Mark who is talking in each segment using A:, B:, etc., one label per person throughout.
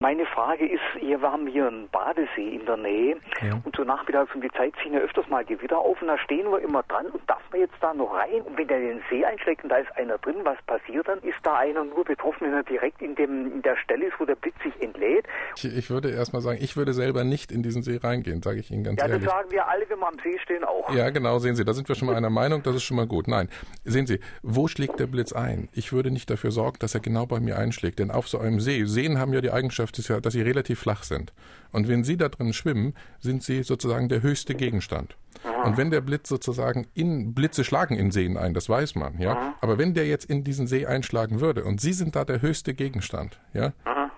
A: Meine Frage ist, wir haben hier einen Badesee in der Nähe ja. und so nachmittags um die Zeit ziehen ja öfters mal Gewitter auf und da stehen wir immer dran und darf man jetzt da noch rein und wenn der den See einschlägt und da ist einer drin, was passiert dann? Ist da einer nur betroffen, wenn er direkt in, dem, in der Stelle ist, wo der Blitz sich entlädt?
B: Ich, ich würde erstmal sagen, ich würde selber nicht in diesen See reingehen, sage ich Ihnen ganz ja, ehrlich.
A: Ja, das sagen wir alle, wenn wir am See stehen auch.
B: Ja, genau, sehen Sie, da sind wir schon mal einer Meinung, das ist schon mal gut. Nein, sehen Sie, wo schlägt der Blitz ein? Ich würde nicht dafür sorgen, dass er genau bei mir einschlägt, denn auf so einem See, Seen haben ja die Eigenschaft, dass sie relativ flach sind. Und wenn Sie da drin schwimmen, sind Sie sozusagen der höchste Gegenstand. Und wenn der Blitz sozusagen in Blitze schlagen in Seen ein, das weiß man, ja. Aber wenn der jetzt in diesen See einschlagen würde und Sie sind da der höchste Gegenstand, ja,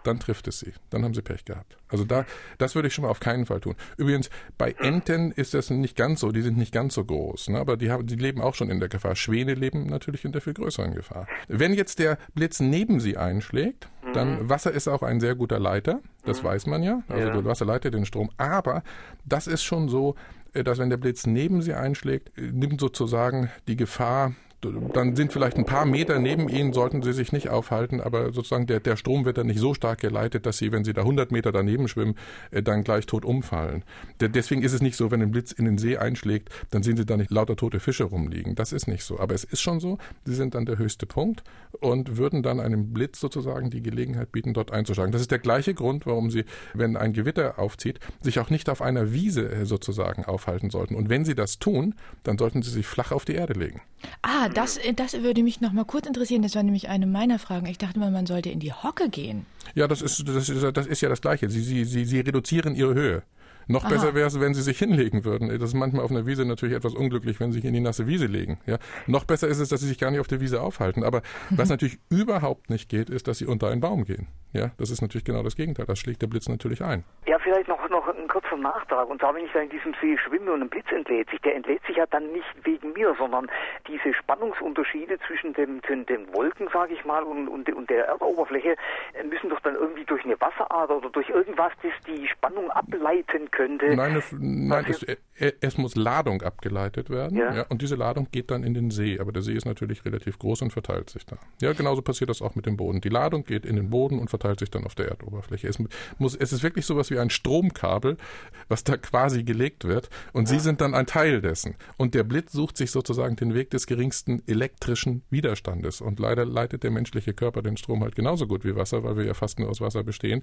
B: dann trifft es Sie. Dann haben Sie Pech gehabt. Also da, das würde ich schon mal auf keinen Fall tun. Übrigens, bei Enten ist das nicht ganz so, die sind nicht ganz so groß, ne? aber die, haben, die leben auch schon in der Gefahr. Schwäne leben natürlich in der viel größeren Gefahr. Wenn jetzt der Blitz neben Sie einschlägt, dann Wasser ist auch ein sehr guter Leiter, das weiß man ja. Also ja. Wasser leitet den Strom. Aber das ist schon so, äh, dass wenn der Blitz neben sie einschlägt, äh, nimmt sozusagen die Gefahr dann sind vielleicht ein paar Meter neben ihnen, sollten sie sich nicht aufhalten, aber sozusagen der, der Strom wird dann nicht so stark geleitet, dass sie, wenn sie da 100 Meter daneben schwimmen, äh, dann gleich tot umfallen. deswegen ist es nicht so, wenn ein Blitz in den See einschlägt, dann sehen sie da nicht lauter tote Fische rumliegen. Das ist nicht so. Aber es ist schon so, sie sind dann der höchste Punkt und würden dann einem Blitz sozusagen die Gelegenheit bieten, dort einzuschlagen. Das ist der gleiche Grund, warum sie, wenn ein Gewitter aufzieht, sich auch nicht auf einer Wiese äh, sozusagen aufhalten sollten. Und wenn sie das tun, dann sollten sie sich flach auf die Erde legen.
C: Ah, das, das würde mich noch mal kurz interessieren. Das war nämlich eine meiner Fragen. Ich dachte mal, man sollte in die Hocke gehen.
B: Ja, das ist, das ist, das ist ja das Gleiche. Sie, sie, sie, sie reduzieren ihre Höhe. Noch Aha. besser wäre es, wenn sie sich hinlegen würden. Das ist manchmal auf einer Wiese natürlich etwas unglücklich, wenn sie sich in die nasse Wiese legen. Ja? Noch besser ist es, dass sie sich gar nicht auf der Wiese aufhalten. Aber was natürlich überhaupt nicht geht, ist, dass sie unter einen Baum gehen. Ja, das ist natürlich genau das Gegenteil. Das schlägt der Blitz natürlich ein.
A: Ja, vielleicht noch, noch ein kurzer Nachtrag. Und zwar, wenn ich da in diesem See schwimme und ein Blitz entlädt sich, der entlädt sich ja dann nicht wegen mir, sondern diese Spannungsunterschiede zwischen dem, den, den Wolken, sage ich mal, und, und, und der Erdoberfläche äh, müssen doch dann irgendwie durch eine Wasserader oder durch irgendwas, das die Spannung ableiten könnte.
B: Nein, es, nein es, es, muss Ladung abgeleitet werden. Ja. ja. Und diese Ladung geht dann in den See. Aber der See ist natürlich relativ groß und verteilt sich da. Ja, genauso passiert das auch mit dem Boden. Die Ladung geht in den Boden und verteilt sich dann auf der Erdoberfläche. Es, muss, es ist wirklich sowas wie ein Stromkabel, was da quasi gelegt wird und Sie sind dann ein Teil dessen. Und der Blitz sucht sich sozusagen den Weg des geringsten elektrischen Widerstandes. Und leider leitet der menschliche Körper den Strom halt genauso gut wie Wasser, weil wir ja fast nur aus Wasser bestehen.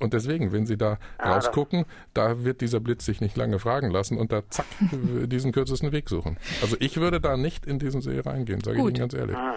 B: Und deswegen, wenn Sie da ah, rausgucken, da wird dieser Blitz sich nicht lange fragen lassen und da zack diesen kürzesten Weg suchen. Also ich würde da nicht in diesen See reingehen, sage ich Ihnen ganz ehrlich. Ah.